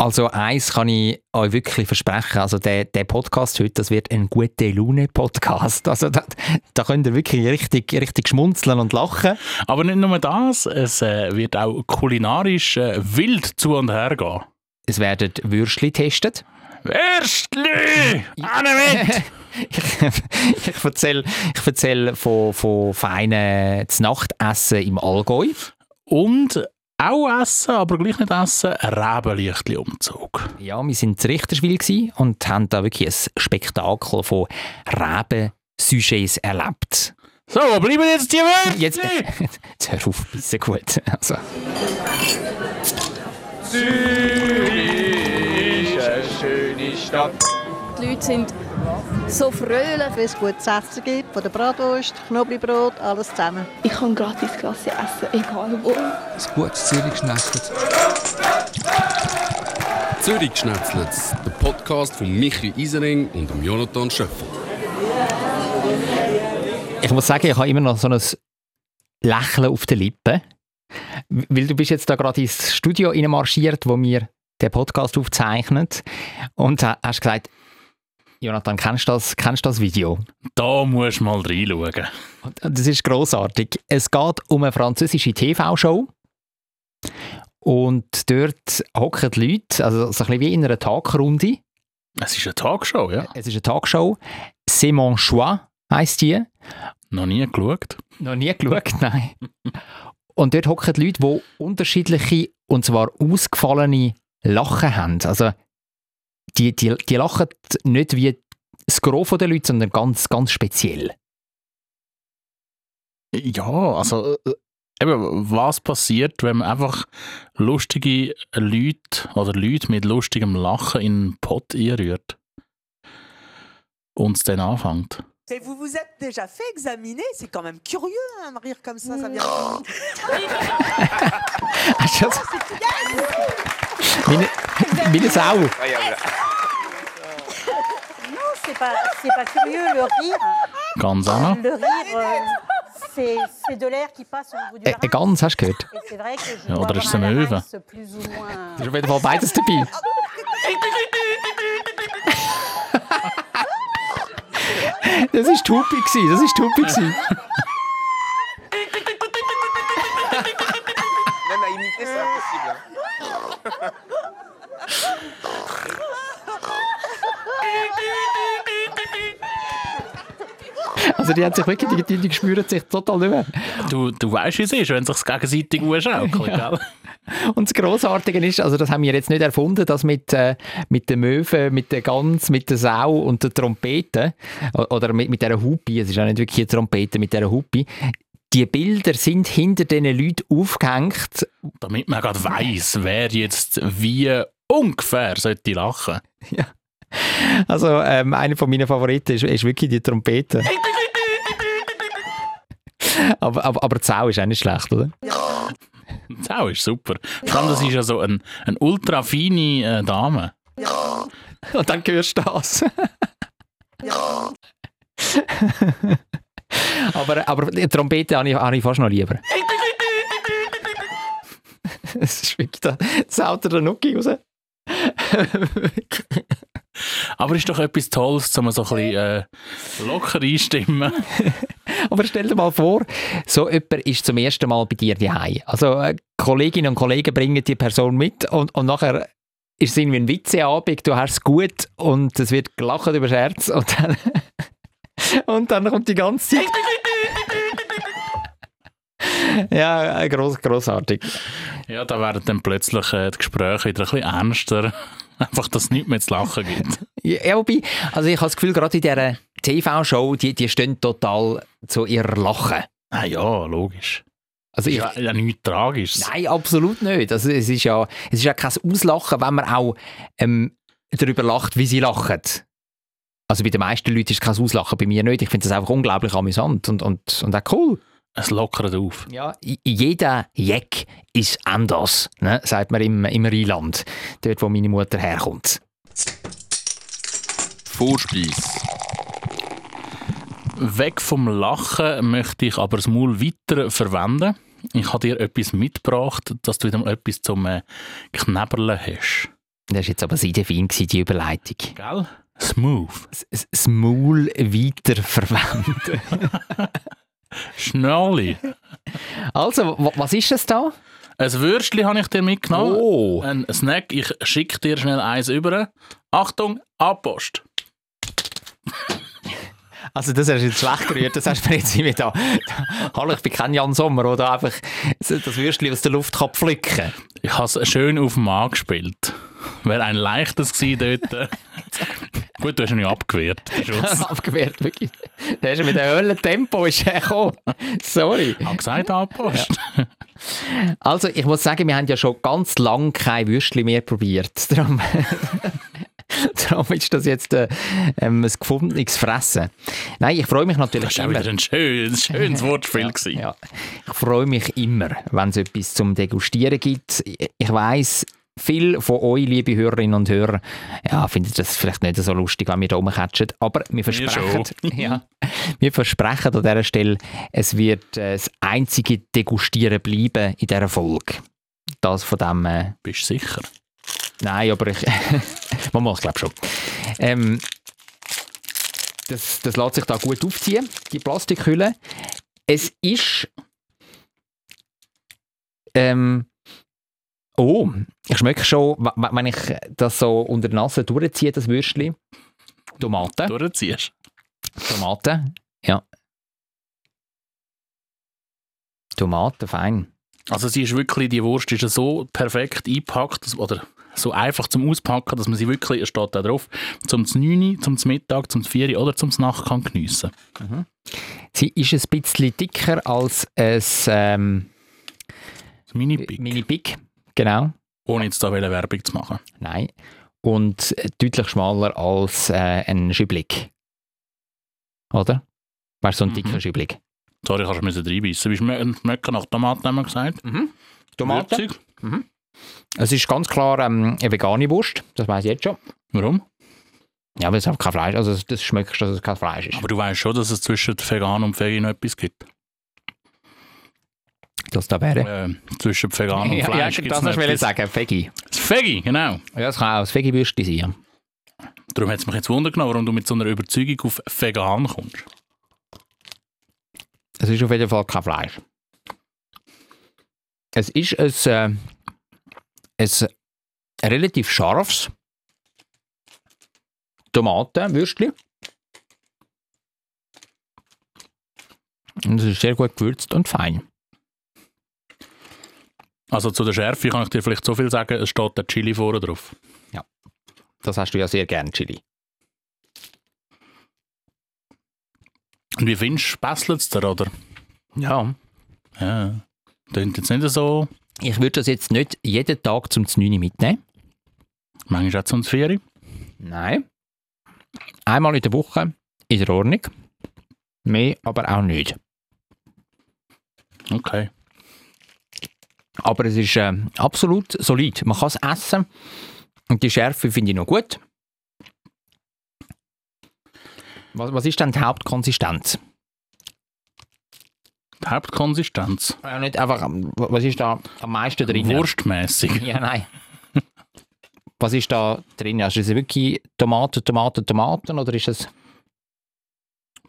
Also eins kann ich euch wirklich versprechen, also der, der Podcast heute, das wird ein gute Laune Podcast. Also da, da könnt ihr wirklich richtig, richtig schmunzeln und lachen. Aber nicht nur das, es äh, wird auch kulinarisch äh, wild zu und her gehen. Es werden Würstchen getestet. Würstli! Anne mit! ich, ich erzähle ich erzähl von, von feinen Nachtessen im Allgäu. Und auch essen, aber gleich nicht essen, Rebenlichtli-Umzug. Ja, wir waren in Richterswil und haben da wirklich ein Spektakel von Reben-Sujets erlebt. So, wo bleiben jetzt die Würstchen? Jetzt, jetzt hör auf, bisschen gut. Also. Zürich ist eine schöne Stadt. Die Leute sind so fröhlich. Wenn es gutes Essen gibt, von der Bratwurst, Knoblauchbrot, alles zusammen. Ich kann gratis Klasse essen, egal wo. Ein gutes Zürich geschnetzelt, der Podcast von Michi Isering und dem Jonathan Schöffel. Ich muss sagen, ich habe immer noch so ein Lächeln auf den Lippen. Weil du bist jetzt da gerade ins Studio marschiert, wo wir den Podcast aufzeichnen und hast gesagt, Jonathan, kennst du das, kennst du das Video? Da musst du mal reinschauen. Das ist großartig. Es geht um eine französische TV-Show. Und dort hocken die Leute, also so ein bisschen wie in einer Tagrunde. Es ist eine Talkshow, ja. Es ist eine Talkshow. C'est mon choix heisst die. Noch nie geschaut. Noch nie geschaut, nein. Und dort hocken die Leute, die unterschiedliche, und zwar ausgefallene Lachen haben. Also die, die, die lachen nicht wie das Gros der Leute, sondern ganz, ganz speziell. Ja, also äh, eben, was passiert, wenn man einfach lustige Leute oder Leute mit lustigem Lachen in einen Pott einrührt und es dann anfängt? Et vous vous êtes déjà fait examiner C'est quand même curieux, hein, un rire comme ça, ça vient Hast du das? Meine, meine Sau. C'est pas, pas curieux, le rire. Ganz Anna? Le rire, euh, c'est, de l'air qui passe au niveau du larynx. Ganz, hast du gehört? Ja, oder ist es ein Möwe? Da ist auf jeden Fall beides dabei. Das war Tupi, das war Tupi. gewesen. Même à imiter, c'est impossible. hein. Also die, haben sich wirklich, die, die, die spüren sich total nicht mehr. Du, du weißt, wie es ist, wenn sich gegenseitig schaukeln, gell? Und das Grossartige ist, also das haben wir jetzt nicht erfunden, das mit, äh, mit den Möwen, mit der Gans, mit der Sau und der Trompete oder mit, mit dieser Hupi, es ist auch nicht wirklich eine Trompete, mit dieser Hupi. Die Bilder sind hinter diesen Leuten aufgehängt. Damit man gerade weiss, wer jetzt wie ungefähr sollte lachen. Also ähm, einer von meinen Favoriten ist, ist wirklich die Trompete. aber, aber, aber die Sau ist auch nicht schlecht, oder? Die Sau ist super. Vor allem, das ist ja so eine ein ultra feine äh, Dame. Und dann hörst du das. aber, aber die Trompete habe ich, habe ich fast noch lieber. Es ist wirklich da, das haut der Nuki raus. Aber ist doch etwas Tolles, um so ein bisschen äh, locker einstimmen. Aber stell dir mal vor, so jemand ist zum ersten Mal bei dir daheim. Also äh, Kolleginnen und Kollegen bringen die Person mit und, und nachher ist es irgendwie ein Witzeabend, du hast es gut und es wird gelacht über Scherz und dann, und dann kommt die ganze Zeit... ja, äh, gross, grossartig. Ja, da werden dann plötzlich äh, die Gespräche wieder ein bisschen ernster. Einfach, dass es nicht mehr zu lachen gibt. Ja, wobei, also ich habe das Gefühl, gerade in dieser TV-Show, die, die stehen total zu ihrer Lachen. Ah ja, logisch. Also ich, Ja, ja nichts Tragisches. Nein, absolut nicht. Also es ist ja, es ist ja kein Auslachen, wenn man auch ähm, darüber lacht, wie sie lachen. Also bei den meisten Leuten ist es kein Auslachen, bei mir nicht. Ich finde das einfach unglaublich amüsant und, und, und auch cool. Es lockert auf. Ja, jeder Jeck ist anders, ne? sagt man im, im Rheinland, dort wo meine Mutter herkommt. Vorspeis. Weg vom Lachen möchte ich aber das Maul weiter verwenden. Ich habe dir etwas mitgebracht, dass du wieder etwas zum äh, Knäberlen hast. Das war jetzt aber sehr fein, die Überleitung. Gell? Smooth. Das- Maul weiterverwenden. Schnalli. Also, wa- was ist das da? Ein Würstchen habe ich dir mitgenommen. Oh. Ein Snack. Ich schicke dir schnell eins über. Achtung, Abpost. Also das hast du jetzt schlecht gerührt, das hast du mir jetzt irgendwie da... Hallo, ich bin kein Jan Sommer, oder einfach das Würstchen aus der Luft kann pflücken Ich habe es schön auf dem angespielt. Wäre ein leichtes gewesen dort. Gut, du hast ihn ja abgewehrt. Abgewehrt, wirklich. Der ist mit einem Höllentempo ist er gekommen. Sorry. Ich habe gesagt, Abpost. Also, ich muss sagen, wir haben ja schon ganz lange kein Würstchen mehr probiert. Darum, darum ist das jetzt äh, ähm, ein gefundenes Fressen. Nein, ich freue mich natürlich Das war immer. wieder ein schönes, schönes Wortspiel. gewesen. Ja. Ich freue mich immer, wenn es etwas zum Degustieren gibt. Ich- weiß, viele von euch, liebe Hörerinnen und Hörer, ja, finden das vielleicht nicht so lustig, wenn wir da rumkatschen. Aber wir versprechen, ja, wir versprechen an dieser Stelle, es wird äh, das einzige Degustieren bleiben in dieser Folge. Das von dem... Äh, Bist du sicher? Nein, aber ich. man muss, glaube schon. Ähm, das, das lässt sich da gut aufziehen, die Plastikhülle. Es ist. Ähm, oh, ich schmecke schon, wenn ich das so unter der Nase durchziehe, das Würstchen. Tomaten. Durchziehst. Tomaten, ja. Tomaten, fein. Also sie ist wirklich, die Wurst ist so perfekt eingepackt, oder so einfach zum Auspacken, dass man sie wirklich, es steht da drauf, zum 9, zum Mittag, zum 4 oder zum Nacht kann geniessen. Sie ist ein bisschen dicker als ein ähm, Mini-Pick. Mini Big, genau. Ohne jetzt da eine Werbung zu machen. Nein. Und äh, deutlich schmaler als äh, ein Schüblig. Oder? Weißt du, so ein Mhm. dicker Schüblig. Sorry, kannst du müssen reinbeissen. Wie schme- schmecken nach Tomaten, haben wir gesagt. Tomaten. Würzig. Es ist ganz klar ähm, eine vegane Wurst, das weiß ich jetzt schon. Warum? Ja, aber es hat kein Fleisch, also das schmeckst, dass es kein Fleisch ist. Aber du weißt schon, dass es zwischen Vegan und Veggie noch etwas gibt. Das da wäre. Äh, zwischen Vegan und Ja, ja, Fleisch gibt's das du etwas. sagen, Veggie. Das Veggie, genau. Ja, das kann auch das Veggie-Würstchen sein. Darum hat es mich jetzt wundern genommen, warum du mit so einer Überzeugung auf Vegan kommst. Es ist auf jeden Fall kein Fleisch. Es ist ein, äh, ein relativ scharfes Tomatenwürstchen. Und es ist sehr gut gewürzt und fein. Also zu der Schärfe kann ich dir vielleicht so viel sagen, es steht der Chili vorne drauf. Das hast du ja sehr gern, Chili. Und wie findest du, besselt es dir, oder? Ja. Ja. Klingt jetzt nicht so, Ich würde das jetzt nicht jeden Tag zum 9 mitnehmen. manchmal auch zum 4. Nein. Einmal in der Woche ist in Ordnung. Mehr aber auch nicht. Okay. Aber es ist äh, absolut solid. Man kann es essen. Und die Schärfe finde ich noch gut. Was, was ist denn die Hauptkonsistenz? Hauptkonsistenz. Ja, nicht einfach, was ist da am meisten drin? Wurstmäßig. Ja, nein. Was ist da drin? Also ist es wirklich Tomaten, Tomaten, Tomaten oder ist es...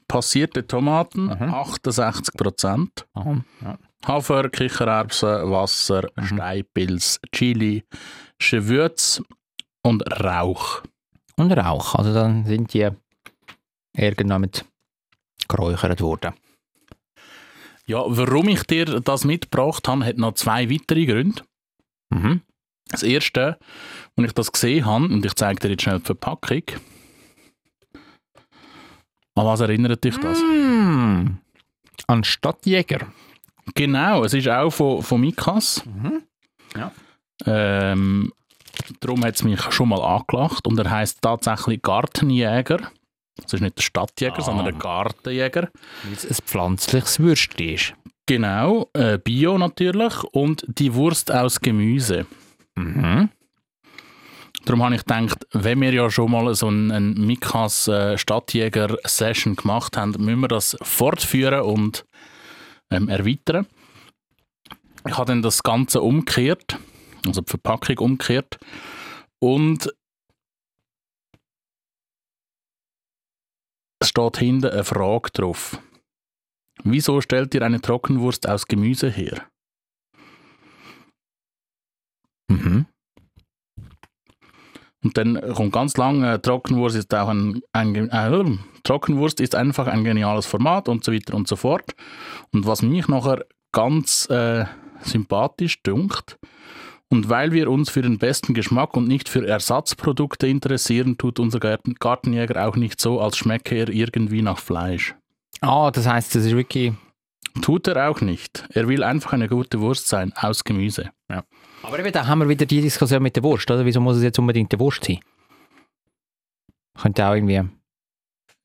Passierte Tomaten, Mhm. 68%. Aha, ja. Hafer, Kichererbsen, Wasser, Mhm. Steinpilz, Chili, Gewürz und Rauch. Und Rauch. Also dann sind die irgendwann geräuchert worden. Ja, warum ich dir das mitgebracht habe, hat noch zwei weitere Gründe. Mhm. Das erste, als ich das gesehen habe, und ich zeige dir jetzt schnell die Verpackung. An was erinnert dich das? Mm. An Stadtjäger. Genau, es ist auch von, von Mikas. Mhm. Ja. Ähm, darum hat es mich schon mal angelacht und er heißt tatsächlich Gartenjäger. Das ist nicht der Stadtjäger, Ah. sondern der Gartenjäger. Weil es ein pflanzliches Würstchen ist. Genau, äh, Bio natürlich und die Wurst aus Gemüse. Mhm. Darum habe ich gedacht, wenn wir ja schon mal so einen, einen Mikas äh, Stadtjäger-Session gemacht haben, müssen wir das fortführen und ähm, erweitern. Ich habe dann das Ganze umgekehrt, also die Verpackung umgekehrt Und es steht hinten eine Frage drauf. Wieso stellt ihr eine Trockenwurst aus Gemüse her? Mhm. Und dann kommt ganz lang, äh, Trockenwurst ist auch ein, ein äh, Trockenwurst ist einfach ein geniales Format und so weiter und so fort. Und was mich nachher ganz äh, sympathisch dünkt, und weil wir uns für den besten Geschmack und nicht für Ersatzprodukte interessieren, tut unser Garten Gartenjäger auch nicht so, als schmecke er irgendwie nach Fleisch. Ah, das heisst, das ist wirklich... Tut er auch nicht. Er will einfach eine gute Wurst sein, aus Gemüse. Aber eben, da haben wir wieder die Diskussion mit der Wurst, oder? Wieso muss es jetzt unbedingt der Wurst sein? Könnte auch irgendwie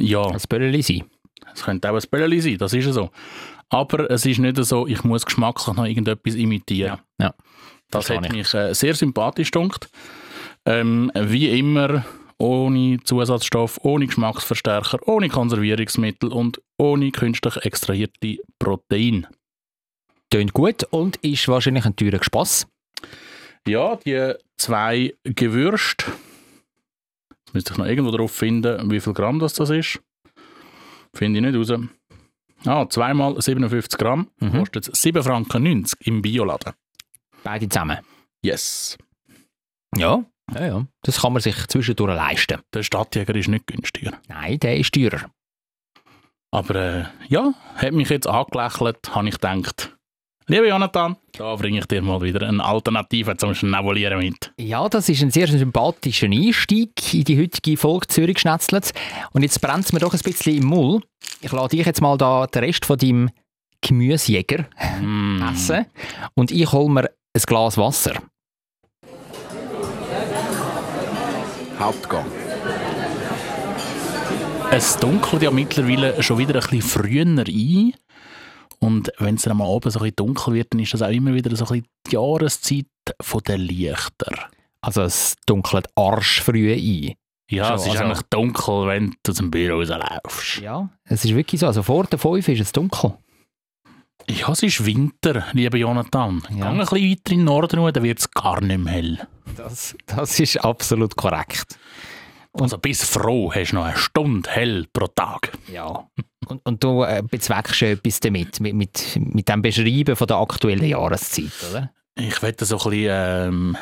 Ja, ein Bölleli sein. es könnte auch ein Bällchen sein, das ist ja so. Aber es ist nicht so, ich muss geschmacklich noch irgendetwas imitieren. Ja, ja. Das Verstehe hat ich. mich äh, sehr sympathisch gedunkt. Ähm, wie immer, ohne Zusatzstoff, ohne Geschmacksverstärker, ohne Konservierungsmittel und ohne künstlich extrahierte Protein. Tönt gut und ist wahrscheinlich ein teurer Spass. Ja, die zwei Gewürste. Jetzt müsste ich noch irgendwo drauf finden, wie viel Gramm das, das ist. Finde ich nicht raus. Ah, zweimal 57 Gramm, Mhm. kostet 7,90 Franken im Bioladen. Beide zusammen. Yes. Ja. Ja, ja. Das kann man sich zwischendurch leisten. Der Stadtjäger ist nicht günstiger. Nein, der ist teurer. Aber äh, ja, hat mich jetzt angelächelt, habe ich gedacht, lieber Jonathan, da bringe ich dir mal wieder eine Alternative zum Schnabulieren mit. Ja, das ist ein sehr sympathischer Einstieg in die heutige Folge Zürich schnetzelt. Und jetzt brennt es mir doch ein bisschen im Mull. Ich lade dich jetzt mal da den Rest von deinem Gemüsejäger Mm. essen und ich hole mir ein Glas Wasser. Hauptgang. Es dunkelt ja mittlerweile schon wieder ein bisschen früher ein. Und wenn es dann mal oben so ein bisschen dunkel wird, dann ist das auch immer wieder so ein bisschen die Jahreszeit von der Lichter. Also es dunkelt arschfrüh ein. Ja, Schon, es ist also- eigentlich dunkel, wenn du zum Büro rauslaufst. Ja, es ist wirklich so. Also vor der 5 ist es dunkel. Ja, es ist Winter, lieber Jonathan. Ja. Geh ein bisschen weiter in den Norden, dann wird es gar nicht mehr hell. Das, das ist absolut korrekt. Also bist froh, hast du noch eine Stunde hell pro Tag. Ja. Und, und du äh, bezweckst schon etwas damit, mit, mit, mit dem Beschreiben von der aktuellen Jahreszeit, oder? Ich wette so ein bisschen ähm,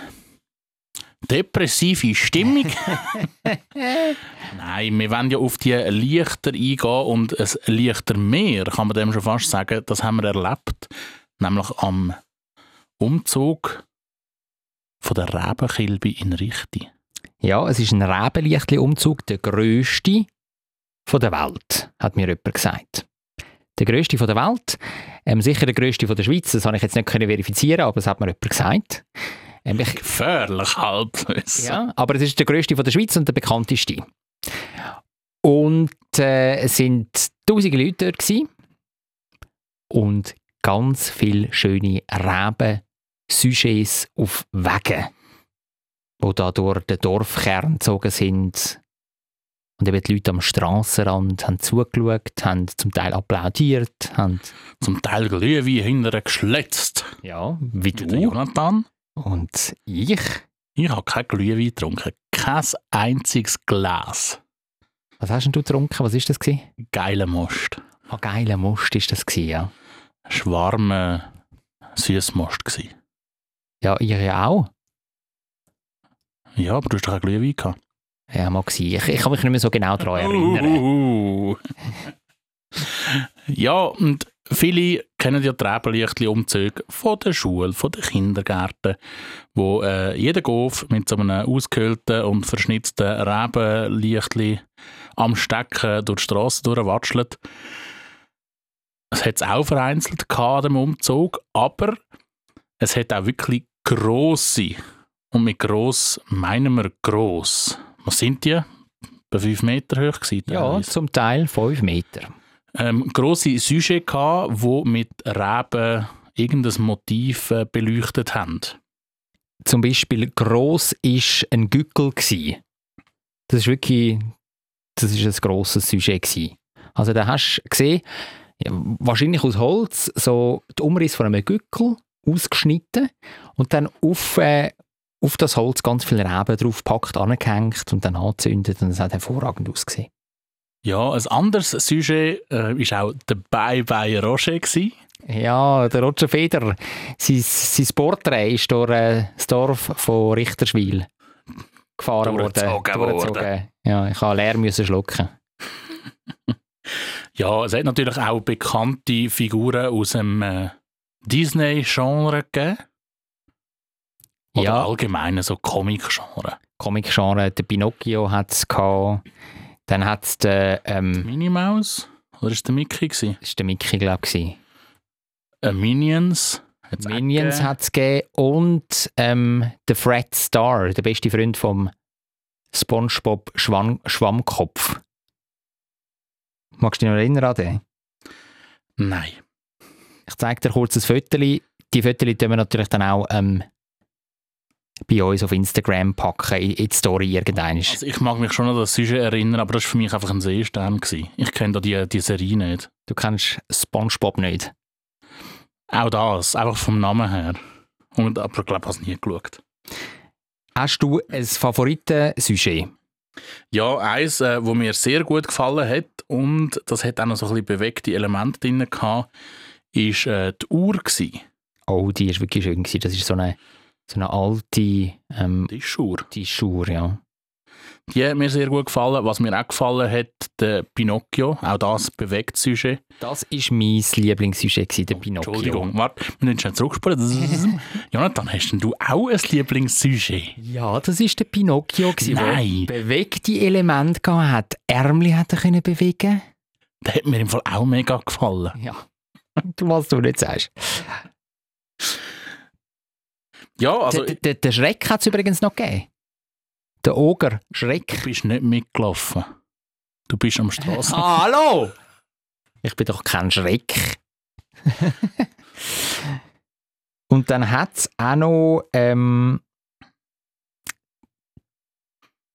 depressive Stimmung. Nein, wir wollen ja auf die Lichter eingehen und ein Lichtermeer, kann man dem schon fast sagen, das haben wir erlebt, nämlich am Umzug von der Rebenkilbe in Richti. Ja, es ist ein Rebenlichtli-Umzug, der grösste von der Welt, hat mir jemand gesagt. Der grösste von der Welt, ähm, sicher der grösste von der Schweiz, das habe ich jetzt nicht können verifizieren, aber es hat mir jemand gesagt. Ähm, ich, Gefährlich Halbwissen. ja, aber es ist der grösste von der Schweiz und der bekannteste. Und äh, es sind tausende Leute dort gewesen. und ganz viele schöne Reben-Sujets auf Wegen, wo da durch den Dorfkern gezogen sind. Und eben die Leute am Strassenrand haben zugeschaut, haben zum Teil applaudiert, haben, Zum Teil Glühwein hinterher geschletzt. ja, wie Der du Jonathan, und ich. ich habe kein Glühwein getrunken. Kein einziges Glas. Was hast denn du getrunken? Was ist das gewesen? Geiler Most. Ah, geiler Most ist das gewesen, ja. Schwarme Süßmost gsi. Ja, ich ja auch. Ja, aber du hast doch auch Glühwein gehabt. Ja, mag sein. Ich, ich kann mich nicht mehr so genau daran erinnern. Uh. ja, und viele kennen ja die Rebenlichtli-Umzüge von der Schule, von den Kindergärten, wo äh, jeder Golf mit so einem ausgehöhlten und verschnitzten Rebenlichtli am Stecken durch die Straße durchwatschelt. Es hat es auch vereinzelt gehabt, dem Umzug, aber es hat auch wirklich grosse, und mit gross meinen wir gross. Was sind die? Bei 5 Meter hoch gewesen, Ja, teilweise. zum Teil 5 Meter. Ähm, grosse Sujets gehabt, wo mit Reben irgendein Motiv äh, beleuchtet haben. Zum Beispiel gross ist ein Gückel gsi. Das ist wirklich, das ist ein grosses Sujet. Also da hast du gesehen, wahrscheinlich aus Holz, so die Umriss von einem Gückel ausgeschnitten und dann auf, äh, auf das Holz ganz viele Reben draufgepackt, angehängt und dann angezündet und es hat hervorragend ausgesehen. Ja, ein anderes Sujet äh, ist auch der Bye Bye Roger gewesen. Ja, der Roger Feder, sein, sein Porträt ist durch äh, das Dorf von Richterswil gefahren worden. Durchgezogen worden. Ja, ich habe leer müssen schlucken. Ja, es hat natürlich auch bekannte Figuren aus dem äh, Disney-Genre gegeben. Oder Ja. allgemein so Comic-Genre. Comic-Genre, der Pinocchio hat es gehabt. Dann hat es den, ähm, Minnie Mouse? Oder ist der Mickey gewesen? das war der Mickey, glaube ich. Äh, Minions? hat's Minions hat es gegeben und ähm, der Fred Star, der beste Freund vom Spongebob Schwamm Schwammkopf. Magst du dich noch erinnern an den? Nein. Ich zeige dir kurz ein Foto. Die Fotos tun wir natürlich dann auch ähm, bei uns auf Instagram packen, in, in die Story irgendein. Also ich mag mich schon an das Sujet erinnern, aber das war für mich einfach ein Seestern. Gewesen. Ich kenne da die, die Serie nicht. Du kennst Spongebob nicht. Auch das, einfach vom Namen her. Und, aber ich glaube, ich habe es nie geschaut. Hast du ein Favoriten-Sujet? Ja, eins, äh, wo mir sehr gut gefallen hat und das hat auch noch so ein bisschen bewegte Elemente drin gehabt, ist äh, die Uhr gewesen. Oh, die ist wirklich schön. Gewesen. Das ist so eine, so eine alte ähm, Die Schuhe, ja. Die hat mir sehr gut gefallen. Was mir auch gefallen hat, der Pinocchio, auch das bewegt Sujet. Das war mein Lieblingssujet, der Pinocchio. Entschuldigung, warte, wir müssen schnell zurückspulen. Jonathan, hast denn du auch ein Lieblingssujet? Ja, das war der Pinocchio, der bewegte Elemente gehabt hat. Ärmel hat er können bewegen. Der hat mir im Fall auch mega gefallen. Ja. Du, was du nicht sagst. Ja, also der, der, Schreck hat es übrigens noch gegeben. Der Oger, Schreck. du bist nicht mitgelaufen. Du bist am Straßen. Ah, hallo! Ich bin doch kein Schreck. Und dann hat es auch noch ähm,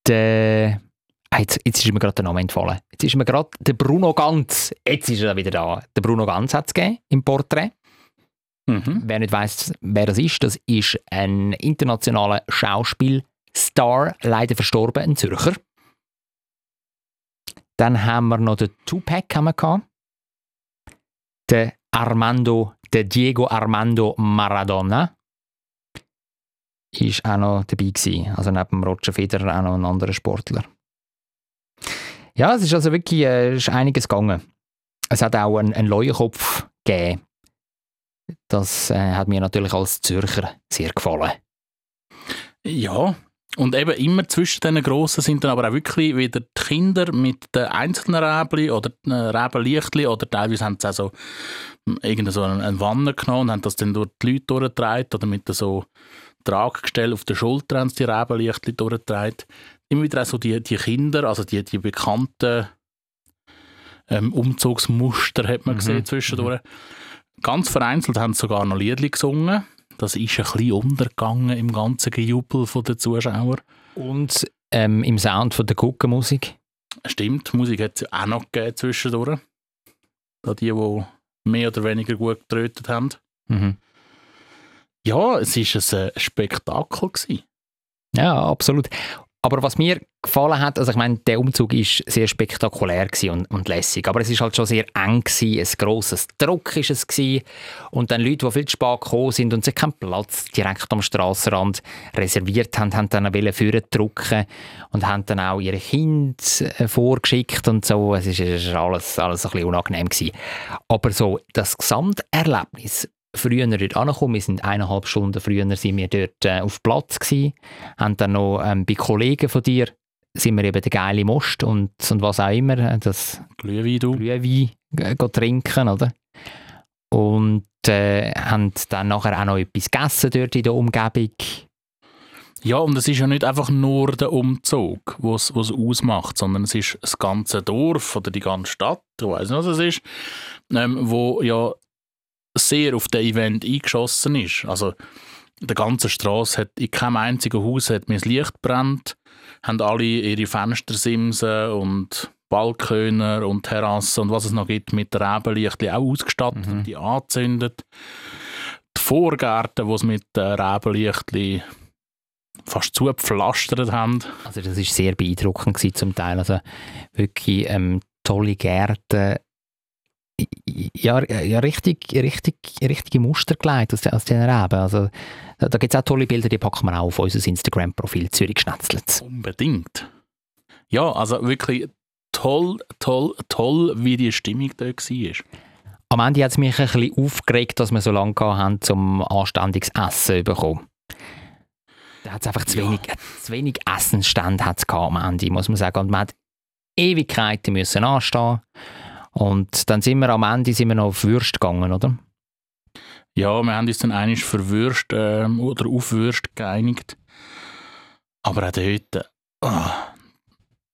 der. Ah, jetzt, jetzt ist mir gerade der Name entfallen. Jetzt ist mir gerade der Bruno Ganz. Jetzt ist er wieder da. Der Bruno Ganz hat es gegeben im Porträt. Mhm. Wer nicht weiß, wer das ist, das ist ein internationaler Schauspielstar, leider verstorben, ein Zürcher. Dann haben wir noch den Tupac haben wir gehabt. Den Armando, der Diego Armando Maradona. Ist auch noch dabei gewesen. Also neben Roger Federer auch noch ein anderer Sportler. Ja, es ist also wirklich äh, ist einiges gegangen. Es hat auch einen, einen Leuenkopf gegeben. Das äh, hat mir natürlich als Zürcher sehr gefallen. Ja, und eben immer zwischen diesen Grossen sind dann aber auch wirklich wieder die Kinder mit den einzelnen Räbli oder den Räbenlichtli oder teilweise haben sie auch so hm, irgendeine so eine eine Wanne genommen und haben das dann durch die Leute durchgetragen oder mit so Traggestell auf der Schulter haben sie die Räbenlichtli durchgetragen. Immer wieder auch so die, die Kinder, also die, die bekannten ähm, Umzugsmuster hat man Mhm, gesehen zwischendurch. Ganz vereinzelt haben sie sogar noch Liedli gesungen. Das ist ein bisschen untergegangen im ganzen Gejubel der Zuschauer. Und ähm, im Sound von der Guckenmusik. Stimmt, Musik hat es auch noch gegeben zwischendurch. Da die, die mehr oder weniger gut getrötet haben. Mhm. Ja, es war ein Spektakel. Gewesen. Ja, absolut. Aber was mir gefallen hat, also ich meine, der Umzug ist sehr spektakulär und, und lässig, aber es ist halt schon sehr eng gewesen, ein grosses Druck ist es gewesen. und dann Leute, die viel zu spät gekommen sind und sich keinen Platz direkt am Strassenrand reserviert haben, haben dann wollen führen drucken und haben dann auch ihre Kinder äh, vorgeschickt und so. Es ist, es ist alles, alles ein bisschen unangenehm gewesen. Aber so das Gesamterlebnis früher dort angekommen. Wir sind eineinhalb Stunden früher sind wir dort äh, auf Platz gewesen, haben dann noch ähm, bei Kollegen von dir sind wir eben der geile Most und, und was auch immer, äh, das Glühwein, du. Glühwein äh, trinken, oder? Und äh, haben dann nachher auch noch etwas gegessen dort in der Umgebung. Ja, und es ist ja nicht einfach nur der Umzug, was es ausmacht, sondern es ist das ganze Dorf oder die ganze Stadt, ich weiß nicht, was es ist, ähm, wo ja sehr auf das Event eingeschossen ist. Also der ganze Straße hat in keinem einzigen Haus hat mir das Licht brennt, haben alle ihre Fenstersimsen und Balköner und Terrassen und was es noch gibt mit Rebenlichtli auch ausgestattet Mhm. die angezündet. Die Vorgärten, die es mit äh, Rebenlichtli fast zugepflastert haben. Also das ist sehr beeindruckend gewesen zum Teil. Also wirklich ähm, tolle Gärten. Ja, ja richtig, richtig, richtige Muster gelegt aus, aus diesen Reben. Also, da, da gibt es auch tolle Bilder, die packen wir auch auf unser Instagram-Profil Zürich Schnetzlitz. Unbedingt. Ja, also wirklich toll, toll, toll, wie die Stimmung da war. Am Ende hat es mich ein bisschen aufgeregt, dass wir so lange haben, zum anständiges Essen zu bekommen. Da hat es einfach zu Ja. wenig, zu wenig Essensstände hat's gehabt am Ende, muss man sagen. Und man hat Ewigkeiten müssen anstehen. Und dann sind wir am Ende sind wir noch auf Würst gegangen, oder? Ja, wir haben uns dann eigentlich für Würst ähm, oder auf Würst geeinigt. Aber auch dort ah,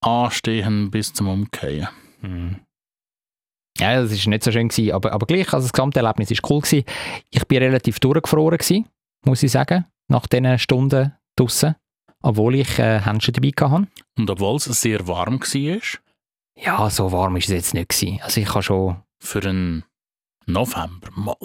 anstehen bis zum Umkehren. Mhm. Ja, das ist nicht so schön gewesen, aber, aber gleich, also das gesamte Erlebnis ist cool gewesen. Ich bin relativ durchgefroren gewesen, muss ich sagen, nach diesen Stunden draussen, obwohl ich äh, Händchen dabei hatte. Und obwohl es sehr warm war, Ja, so warm ist es jetzt nicht gewesen. Also ich habe schon, für einen November mal.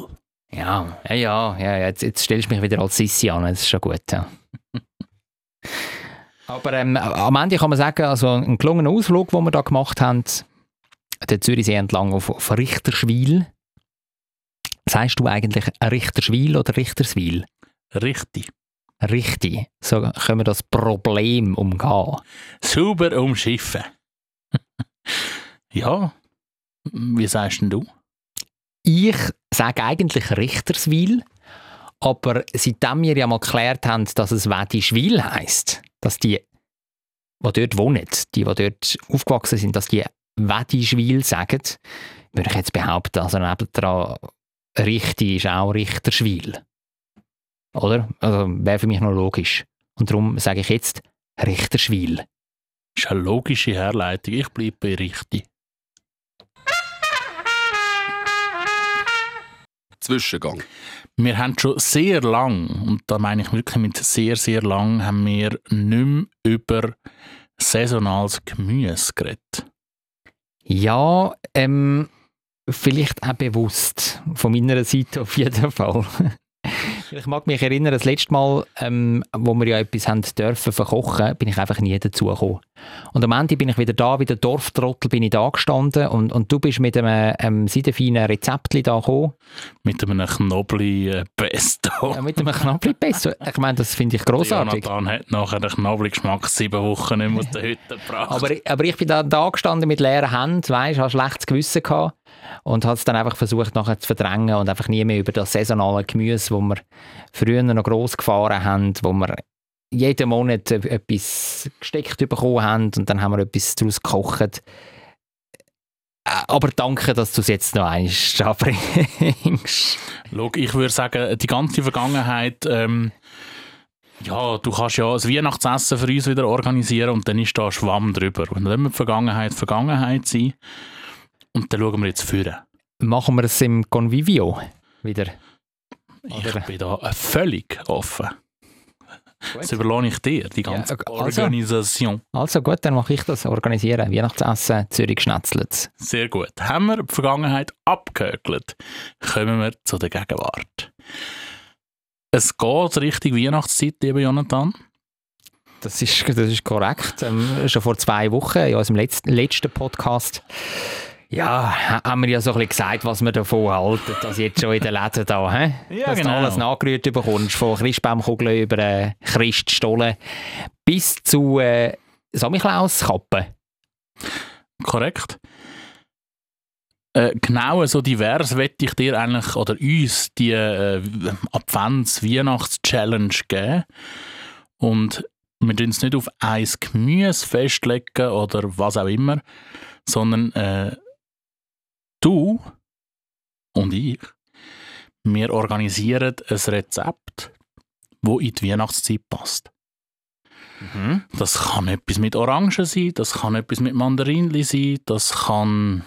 ja, ja, ja, ja jetzt, jetzt stellst du mich wieder als Sissi an, das ist schon gut, ja. aber ähm, am Ende kann man sagen, also ein gelungener Ausflug, den wir da gemacht haben, der Zürichsee entlang auf, auf Richterschwil. Sagst du eigentlich Richterschwil oder Richterswil? Richtig. Richtig. So können wir das Problem umgehen. Sauber umschiffen. Ja, wie sagst denn du? Ich sage eigentlich Richterswil, aber seitdem wir ja mal geklärt haben, dass es Wedischwil heisst, dass die, die dort wohnen, die, die dort aufgewachsen sind, dass die Wedischwil sagen, würde ich jetzt behaupten, also nebendran richtig ist auch Richterschwil. Oder? Also wäre für mich noch logisch. Und darum sage ich jetzt Richterschwil. Das ist eine logische Herleitung. Ich bleibe bei richtig. Zwischengang. Wir haben schon sehr lang, und da meine ich wirklich mit sehr, sehr lang, haben wir nicht mehr über saisonales Gemüse geredet. Ja, ähm, vielleicht auch bewusst. Von meiner Seite auf jeden Fall. Ich mag mich erinnern, das letzte Mal, ähm, wo wir ja etwas haben dürfen verkochen, bin ich einfach nie dazugekommen. Und am Ende bin ich wieder da, wie der Dorftrottel bin ich da gestanden und, und du bist mit einem ähm, seidenfeinen Rezeptli da gekommen. Mit einem Knobli äh. Äh, mit einem Knabli besser. Ich meine, das finde ich großartig. Jonathan hat nachher den Knobli-Geschmack sieben Wochen nicht mehr aus der Hütte gebracht. Aber, aber ich bin da, da gestanden mit leeren Händen, weißt, habe schlechtes Gewissen gehabt und habe es dann einfach versucht nachher zu verdrängen und einfach nie mehr über das saisonale Gemüse, wo wir früher noch gross gefahren haben, wo wir jeden Monat e- etwas gesteckt bekommen haben und dann haben wir etwas daraus gekocht. Äh, Aber danke, dass du es jetzt noch einmal anbringst. Ich würde sagen, die ganze Vergangenheit, ähm, ja, du kannst ja das Weihnachtsessen für uns wieder organisieren und dann ist da Schwamm drüber. Und dann wir die Vergangenheit Vergangenheit sein. Und dann schauen wir jetzt führen. Machen wir es im Convivio wieder. Ich Oder- bin da äh, völlig offen. Das überlasse ich dir, die ganze Ja, also- Organisation. Also gut, dann mache ich das organisieren. Weihnachtsessen Zürich Schnetzlitz. Sehr gut. Haben wir die Vergangenheit abgehökelt, kommen wir zu der Gegenwart. Es geht Richtung Weihnachtszeit, lieber Jonathan. Das ist, das ist korrekt. Ähm, schon vor zwei Wochen, in unserem letzten, letzten Podcast, ja, ha- haben wir ja so ein bisschen gesagt, was wir davon halten, dass jetzt schon in den Läden da, hä? Ja, dass genau. du alles nachgerührt bekommst, von Christbaumkugeln über äh, Christstollen bis zu äh, Samichlauskappen. Korrekt. Äh, genau so divers wette ich dir eigentlich oder uns die äh, Advents-Weihnachts-Challenge geben. Und wir tun es nicht auf ein Gemüse festlegen oder was auch immer, sondern äh, du und ich, wir organisieren ein Rezept, wo in die Weihnachtszeit passt. Das kann etwas mit Orangen sein, das kann etwas mit Mandarinli sein, das kann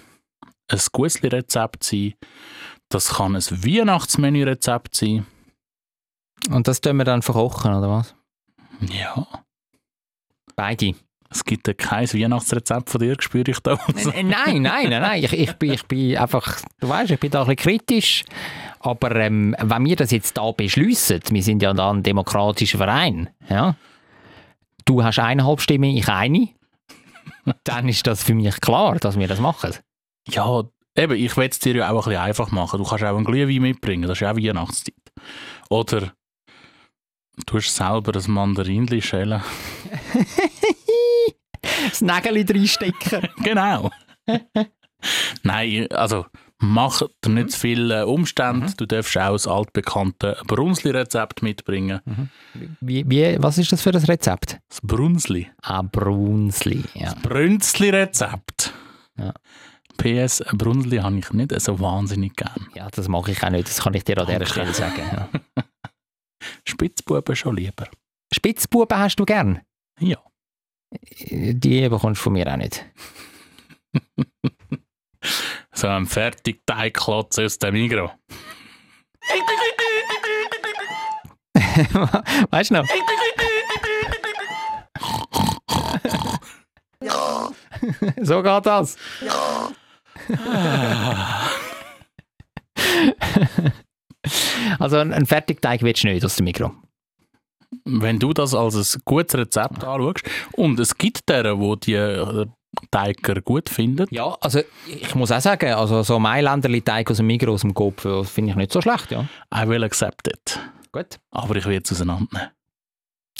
ein Gussli-Rezept sein, das kann ein Weihnachtsmenü-Rezept sein. Und das tun wir dann verkochen, oder was? Ja, Beide. Es gibt ja kein Weihnachtsrezept von dir, spüre ich da. Nein, nein, nein, nein, nein. Ich, ich, bin, ich bin einfach, du weißt, ich bin da ein bisschen kritisch. Aber ähm, wenn wir das jetzt da beschließen, wir sind ja da ein demokratischer Verein, ja, du hast eineinhalb Stimmen, ich eine, dann ist das für mich klar, dass wir das machen. Ja, eben, ich will es dir ja auch ein bisschen einfach machen. Du kannst auch einen Glühwein mitbringen, das ist ja auch Weihnachtszeit. Oder du hast selber ein Mandarinli schälen. Das Nägel reinstecken. genau. Nein, also mach dir nicht zu viele Umstände. Du darfst auch das altbekannte Brunsli-Rezept mitbringen. Wie, wie, was ist das für ein Rezept? Das Brunsli. Ah, Brunsli. Ja. Brünzli-Rezept. Ja. PS, Brunsli habe ich nicht so wahnsinnig gern. ja, das mache ich auch nicht, das kann ich dir an dieser Okay. Stelle sagen. Ja. Spitzbuben schon lieber. Spitzbuben hast du gern? Ja. Die bekommst du von mir auch nicht. So ein Fertigteigklotz aus dem Migros. weißt du noch? so geht das. also ein, ein Fertigteig willst du nicht aus dem Mikro. Wenn du das als ein gutes Rezept anschaust, und es gibt deren, die die äh, Teiger gut finden, Ja, also ich muss auch sagen, also so Mailänderli-Teig aus dem Mikro, aus dem Kopf, finde ich nicht so schlecht, ja. I will accept it. Gut. Aber ich will es auseinandernehmen.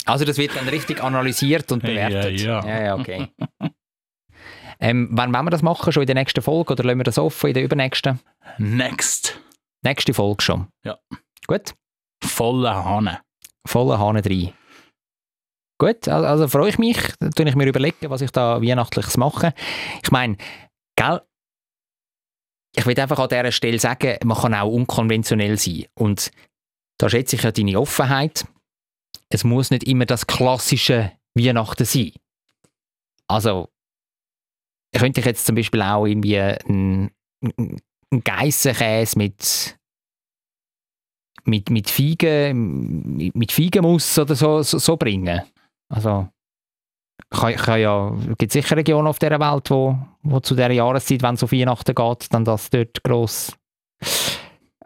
Also das wird dann richtig analysiert und bewertet. ja. ja, ja okay. ähm, wann wollen wir das machen? Schon in der nächsten Folge oder lassen wir das offen in der übernächsten? Next. Nächste Folge schon. Ja. Gut. Volle Hahn. Volle Hahn rein. Gut, also, freue ich mich. Tue ich mir überlegen, was ich da Weihnachtliches mache. Ich meine, gell, ich will einfach an dieser Stelle sagen, man kann auch unkonventionell sein. Und da schätze ich ja deine Offenheit. Es muss nicht immer das klassische Weihnachten sein. Also, könnte ich jetzt zum Beispiel auch irgendwie einen, einen Geissenkäse mit mit, mit Feigen, mit, mit Feigenmus oder so, so, so bringen. Also, kann, kann ja, es gibt sicher Regionen auf dieser Welt, wo, wo zu dieser Jahreszeit, wenn es auf Weihnachten geht, dann das dort gross.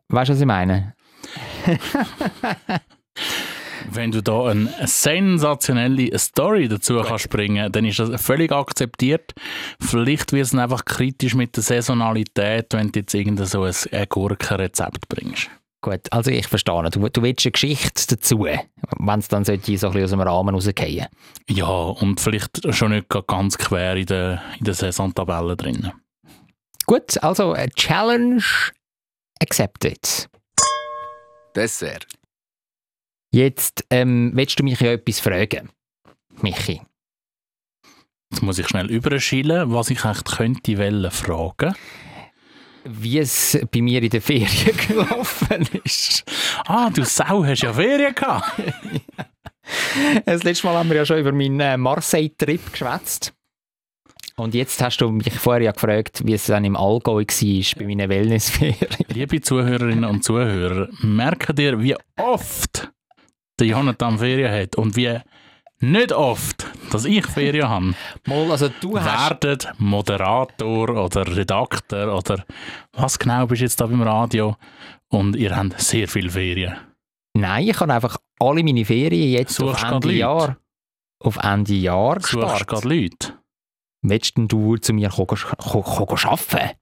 Weißt du, was ich meine? Wenn du da eine sensationelle Story dazu kannst bringen, dann ist das völlig akzeptiert. Vielleicht wird es einfach kritisch mit der Saisonalität, wenn du jetzt irgendein so ein, ein Gurkenrezept bringst. Gut, also ich verstehe. Du, du willst eine Geschichte dazu, wenn es dann sollte so ein bisschen aus dem Rahmen rausgehen. Ja, und vielleicht schon nicht ganz quer in der, in der Saisontabelle drin. Gut, also a Challenge accepted. Dessert. Jetzt ähm, willst du mich ja etwas fragen, Michi. Jetzt muss ich schnell überschielen, was ich eigentlich könnte wollen fragen. Wie es bei mir in der Ferien gelaufen ist. Ah, du Sau, hast ja Ferien gehabt. Das letzte Mal haben wir ja schon über meinen äh, Marseille-Trip geschwätzt. Und jetzt hast du mich vorher ja gefragt, wie es dann im Allgäu war bei meinen Wellnessferien. Liebe Zuhörerinnen und Zuhörer, merkt ihr, wie oft der Jonathan Ferien hat und wie nicht oft, dass ich Ferien habe. Mal, also du hast... Werdet Moderator oder Redakteur oder was genau bist du jetzt da beim Radio und ihr habt sehr viel Ferien. Nein, ich habe einfach alle meine Ferien jetzt Suchst auf Ende Leute? Jahr, auf Ende Jahr Suchst gespart. gerade Leute. Willst denn du zu mir kommen, kommen, kommen arbeiten?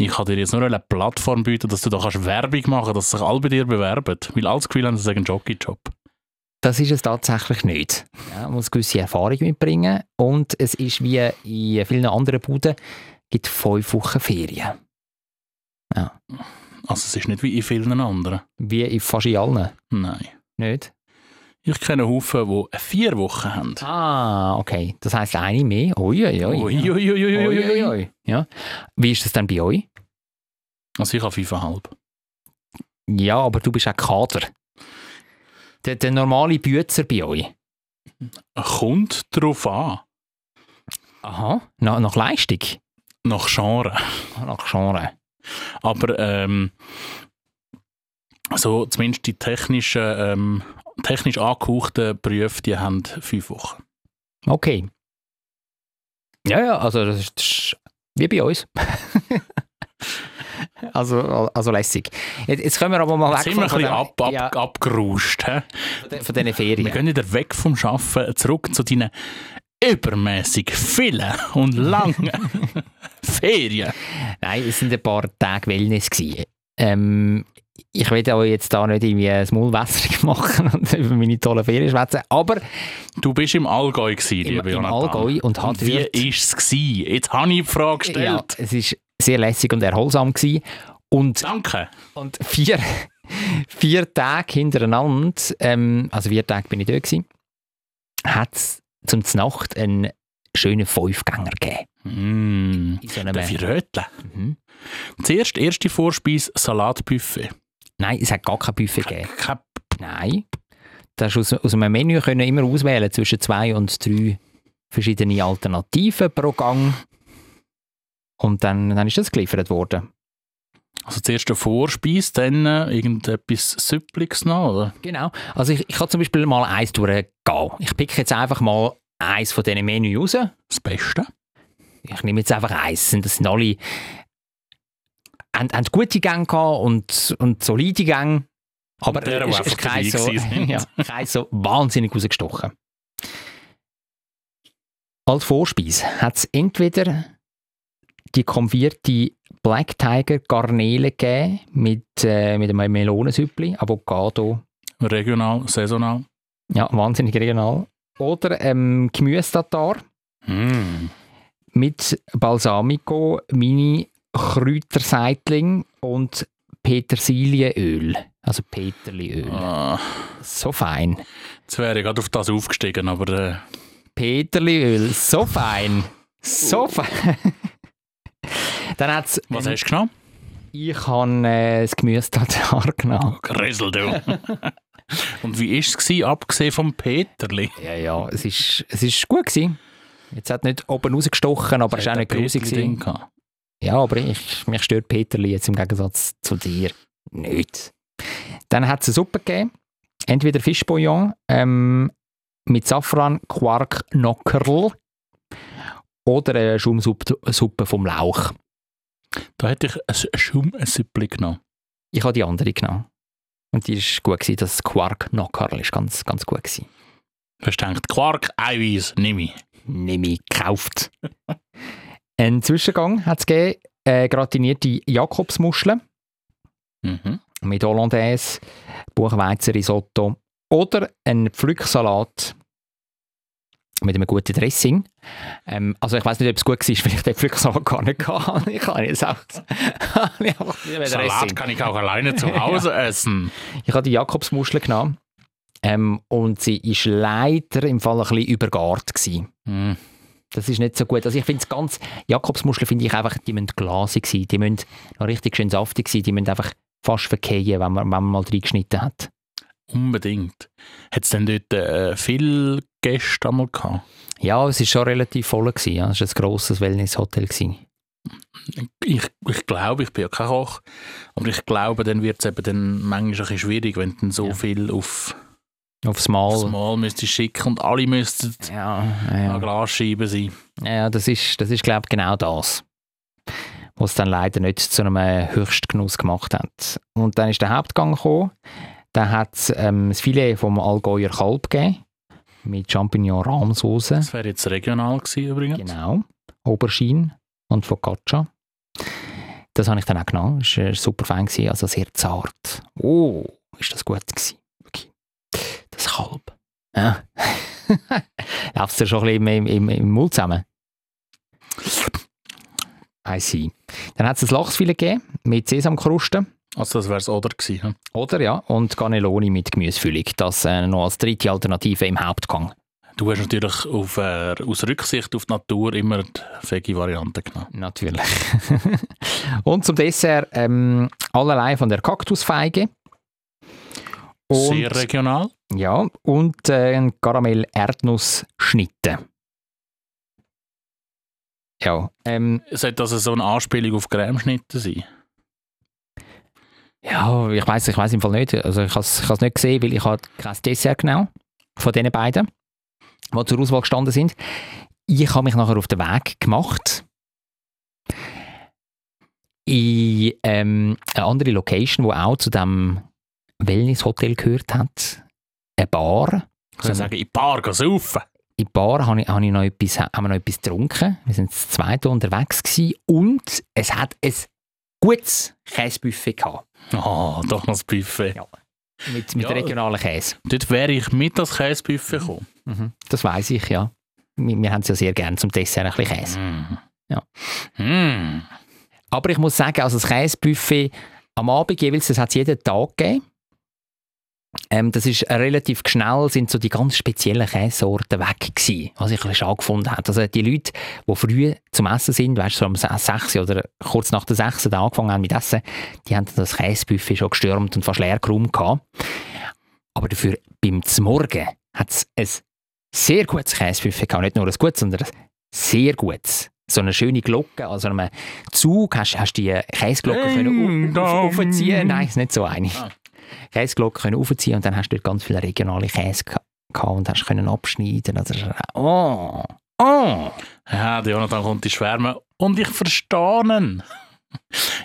Ich kann dir jetzt nur eine Plattform bieten, dass du da kannst Werbung machen dass sich alle bei dir bewerben. Weil alle das Gefühl haben, das ist ein Jockey-Job. Das ist es tatsächlich nicht. Ja, man muss gewisse Erfahrung mitbringen und es ist wie in vielen anderen Buden, gibt fünf Wochen Ferien. Also es ist nicht wie in vielen anderen. Wie in fast in allen. Nein. Nicht? Ich kenne Haufen, die vier Wochen haben. Ah, okay. Das heisst eine mehr. Ui, ui, ui. Ui, ui, ui, ui, ui, Ui, ui, ui. ui. Ja. Wie ist das denn bei euch? Also ich habe fünfeinhalb. Ja, aber du bist auch Kader. Der, der normale Bützer bei euch. Kommt drauf an. Aha. Nach, nach Leistung? Nach Genre. Nach Genre. Aber ähm, so zumindest die technischen, ähm, technisch angehauchten Berufe, die haben fünf Wochen. Okay. Ja, ja, also das ist wie bei uns. Also, also lässig. Jetzt, jetzt können wir aber mal weg Sind wir ein von, bisschen dem- ab, ab, ja, abgerauscht. hä? von den- von diesen Wir Ferien. gehen wieder weg vom Arbeiten zurück zu deinen übermäßig vielen und langen Ferien. Nein, es sind ein paar Tage Wellness gewesen. Ähm, ich will euch jetzt da nicht irgendwie ein Maul wässrig machen und über meine tollen Ferien schwätzen, aber Du bist im Allgäu gewesen, im, liebe im Jonathan. Allgäu und hat wie war es? gewesen? Jetzt habe ich die Frage ja, gestellt. es ist sehr lässig und erholsam gewesen. Und Danke. Und vier, vier Tage hintereinander, ähm, also vier Tage bin ich dort gewesen, hat es zum Nacht einen schönen Fünfgänger gegeben. Mm. In so einem? Mhm. Zuerst erste Vorspeise Salatbuffet. Nein, es hat gar kein Buffet gegeben. Kein Nein. Du hast aus, aus einem Menü können immer auswählen zwischen zwei und drei verschiedene Alternativen pro Gang. Und dann, dann ist das geliefert worden. Also zuerst eine Vorspeise, dann äh, irgendetwas Süppliges noch, oder? Genau. Also ich, ich kann zum Beispiel mal eins durchgehen. Ich picke jetzt einfach mal eins von diesen Menü raus. Das Beste. ich nehme jetzt einfach eins. Das sind alle haben, haben gute Gänge gehabt und, und solide Gänge. Aber der, der ist einfach kein so, ja, kein so wahnsinnig rausgestochen. Als Vorspeise hat es entweder die konvierte Black Tiger Garnele gegeben mit, äh, mit einem Melonensüppli, Avocado, Regional, saisonal. ja, wahnsinnig regional. Oder ähm, Gemüse-Tatar Mm. mit Balsamico, Mini Kräuterseitling und Petersilienöl. Also Peterliöl. Ah, So fein. jetzt wäre ich gerade auf das aufgestiegen, aber äh, Peterliöl, so fein. So fein. Dann hat's, was hast du genommen? ich habe äh, das Gemüse Tatar genommen. Grissel, du. Und wie war es, abgesehen vom Peterli? Ja, ja, es ist, es ist gut gewesen. Jetzt hat nicht oben rausgestochen, aber es ist auch nicht grusig gehabt. Ja, aber ich, mich stört Peterli jetzt im Gegensatz zu dir nicht. Dann hat es eine Suppe gegeben. Entweder Fischbouillon ähm, mit Safran, Quark, Nockerl oder eine Schaumsuppe Suppe vom Lauch. Da hätte ich ein Schaumsüppli genommen. Ich habe die andere genommen. Und die ist gut gewesen. Das Quark Nockerl ist ganz, ganz gut gewesen. Du hast gedacht, Quark, Eiweiß, nimm ich. Nehme ich gekauft. Ein Zwischengang hat es gegeben. Äh, gratinierte Jakobsmuscheln. Mhm. mit Hollandaise, Buchweizenrisotto oder ein Pflücksalat mit einem guten Dressing. Ähm, also ich weiß nicht, ob es gut war, weil ich den Pflücksalat gar nicht hatte. Ich habe jetzt auch Salat kann ich auch alleine zu Hause essen. Ich habe die Jakobsmuschel genommen ähm, und sie ist leider im Fall ein bisschen übergart gewesen. Mm. Das ist nicht so gut. Also ich finde es ganz, Jakobsmuscheln finde ich einfach, die müssen glasig sein, die müssen noch richtig schön saftig sein, die müssen einfach fast verkehren, wenn man, wenn man mal reingeschnitten hat. Unbedingt. Hat es denn dort äh, viele Gäste einmal gehabt? Ja, es war schon relativ voll. Gewesen, ja. Es war ein grosses Wellnesshotel. gewesen. Ich, ich glaube, ich bin ja kein Koch, aber ich glaube, dann wird es eben dann manchmal ein bisschen schwierig, wenn dann so Ja. viel auf Aufs Mal. das Mal müsstest schicken und alle müssten Ja, an ja. Glasscheiben sein. ja, das ist, das ist glaube ich, genau das, was es dann leider nicht zu einem Höchstgenuss gemacht hat. Und dann ist der Hauptgang gekommen. Dann hat es ähm, das Filet vom Allgäuer Kalb gegeben, mit Champignon-Rahmsauce. Das wäre jetzt regional gewesen übrigens. Genau. Aubergine und Focaccia. Das habe ich dann auch genommen. Das war super fein, gewesen, also sehr zart. Oh, ist das gut gewesen. Wirklich. Das Kalb. Ja. Läuft es dir schon ein bisschen im, im, im Mund zusammen? I see. Dann hat es ein Lachsfilet gegeben mit Sesamkruste. Also das wäre es oder gewesen. hm? Oder ja, und Cannelloni mit Gemüsefüllung. Das äh, noch als dritte Alternative im Hauptgang. Du hast natürlich auf, äh, aus Rücksicht auf die Natur immer die Veggie-Variante genommen. Natürlich. und zum Dessert ähm, allerlei von der Kaktusfeige. Und, Sehr regional. ja, und äh, ein Karamell-Erdnuss-Schnitte. Ja, ähm, Sollte das so eine Anspielung auf Cremeschnitte sein? Ja, ich weiß, ich weiß im Fall nicht. Also ich habe es nicht gesehen, weil ich habe kein Dessert genau von diesen beiden, die zur Auswahl gestanden sind. Ich habe mich nachher auf den Weg gemacht. in ähm, eine andere Location, die auch zu dem Wellness-Hotel gehört hat. Eine Bar. Ich kann sagen, in die Bar gehen saufen. In der Bar habe ich, habe ich noch etwas, haben wir noch etwas getrunken. Wir sind das zweite unterwegs gewesen und es hat ein gutes Käsebuffet gehabt. Ah, doch noch das Buffet. Ja. Mit, mit Ja. regionalen Käse. Dort wäre ich mit das Käsebuffet gekommen. Mhm. Das weiß ich, ja. Wir, wir haben es ja sehr gerne zum Dessert ein bisschen Käse. Mm. Ja. Mm. Aber ich muss sagen, also das Käsebuffet am Abend jeweils, das hat es jeden Tag gegeben. Ähm, das ist äh, relativ schnell, sind so die ganz speziellen Käsesorten weg gewesen, was ich ein bisschen schade gefunden habe. Also die Leute, die früh zum Essen sind, weißt du, so um 6 oder kurz nach der 6 da angefangen haben mit Essen, die haben das Käsebuffet schon gestürmt und fast leer geräumt gehabt. Aber dafür beim Zmorgen hat es ein sehr gutes Käsebuffet gehabt. Nicht nur ein gutes, sondern ein sehr gutes. So eine schöne Glocke, also einem Zug hast, hast du die Käseglocke Ding können aufziehen. Nein, ist nicht so eine. Ah. Käseglocke können aufziehen und dann hast du dort ganz viele regionale Käse geha- gehabt und hast können abschneiden. Also, oh, oh. Ja, der Jonathan kommt in Schwärme. Und ich verstehe ihn.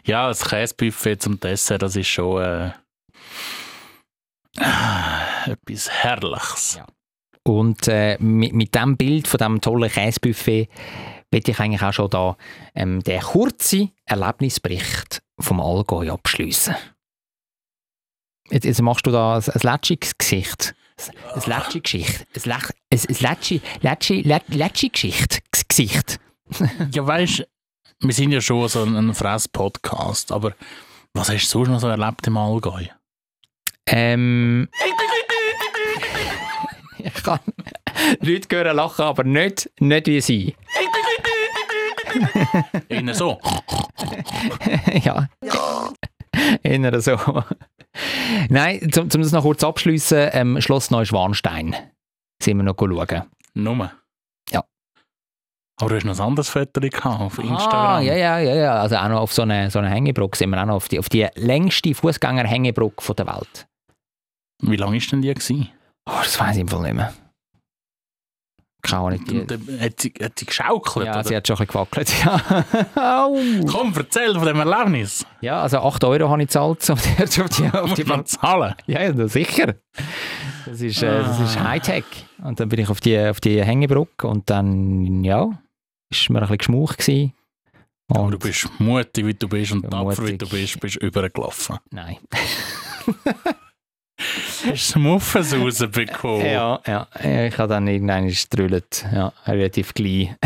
Ja, das Käsebuffet zum Dessert, das ist schon äh, äh, etwas Herrliches. Ja. Und äh, mit, mit dem Bild von dem tollen Käsebuffet will ich eigentlich auch schon da ähm, den kurzen Erlebnisbericht vom Allgäu abschliessen. Jetzt, jetzt machst du da ein, ein lätschiges Gesicht. Ein lätschiges Gesicht. Ein, ein, ein lätschi, lätschi, lät- lätschi-Geschicht. Gesicht. Ja, weißt wir sind ja schon so ein, ein Fress-Podcast, aber was hast du sonst noch so erlebt im Allgäu? Ähm, ich kann Leute hören lachen, aber nicht, nicht wie sie. Innen so. ja. Eher so. Nein, zum, zum das noch kurz abschliessen, ähm, Schloss Neuschwanstein sind wir noch schauen. Nummer. Ja. Aber du hast noch ein anderes Foto auf Instagram. Ah, ja, ja, ja, ja. Also auch noch auf so eine, so eine Hängebrücke sind wir auch noch auf die, auf die längste Fußgänger-Hängebrücke der Welt. Wie lange ist denn die gewesen? Oh, das weiß ich im Fall nicht mehr. Keine Ahnung. Und, Die, Hat sie, hat sie geschaukelt? ja, oder? sie hat schon ein bisschen gewackelt. Ja. Komm, erzähl von dem Erlebnis. ja, also 8 Euro habe ich gezahlt auf die, auf die, auf die man zahlen? Ja, ja, sicher. Das ist, äh, das ist Ah. Hightech. Und dann bin ich auf die, auf die Hängebrücke und dann, ja, ist mir ein bisschen geschmuch gewesen. Aber Und, du bist mutig, wie du bist und tapfer, wie du bist, bist übergelaufen. Nein. Hast du Muffens rausbekommen? Ja, ja. Ich habe dann irgendwann gestrüllt. Ja, relativ klein.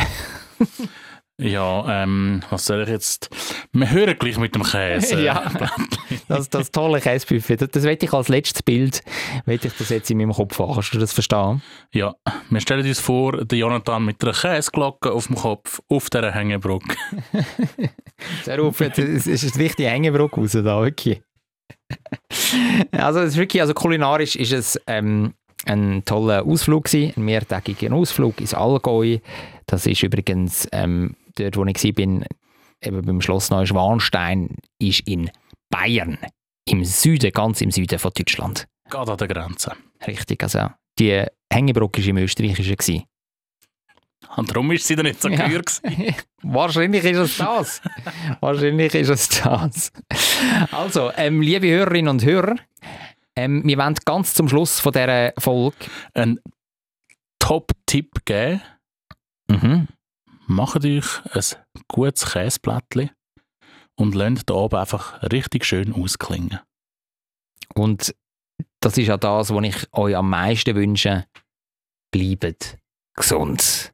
Ja, ähm, was soll ich jetzt? Wir hören gleich mit dem Käse. Ja. Das, das tolle Käsebuffet. Das, das will ich als letztes Bild, will ich das jetzt in meinem Kopf haben. Kannst du das verstehen? Ja, wir stellen uns vor, der Jonathan mit einer Käseglocke auf dem Kopf auf dieser Hängebrücke. Sehr auf, es ist eine richtige Hängebrücke raus da, wirklich. Also es ist wirklich, also kulinarisch ist es ähm, ein toller Ausflug gewesen, ein mehrtägiger Ausflug ins Allgäu. Das ist übrigens ähm, dort, wo ich war, bin, eben beim Schloss Neuschwanstein, ist in Bayern, im Süden, ganz im Süden von Deutschland. Geht an der Grenze. Richtig, also die Hängebrücke war im Österreichischen. Und darum ist sie dann nicht so Ja. gewesen. Wahrscheinlich ist es das. Wahrscheinlich ist es das. Also, ähm, liebe Hörerinnen und Hörer, ähm, wir wollen ganz zum Schluss von dieser Folge Ein Top-Tipp geben. mhm. Macht euch ein gutes Käseblättchen und lasst da oben einfach richtig schön ausklingen. und das ist ja das, was ich euch am meisten wünsche. Bleibt gesund.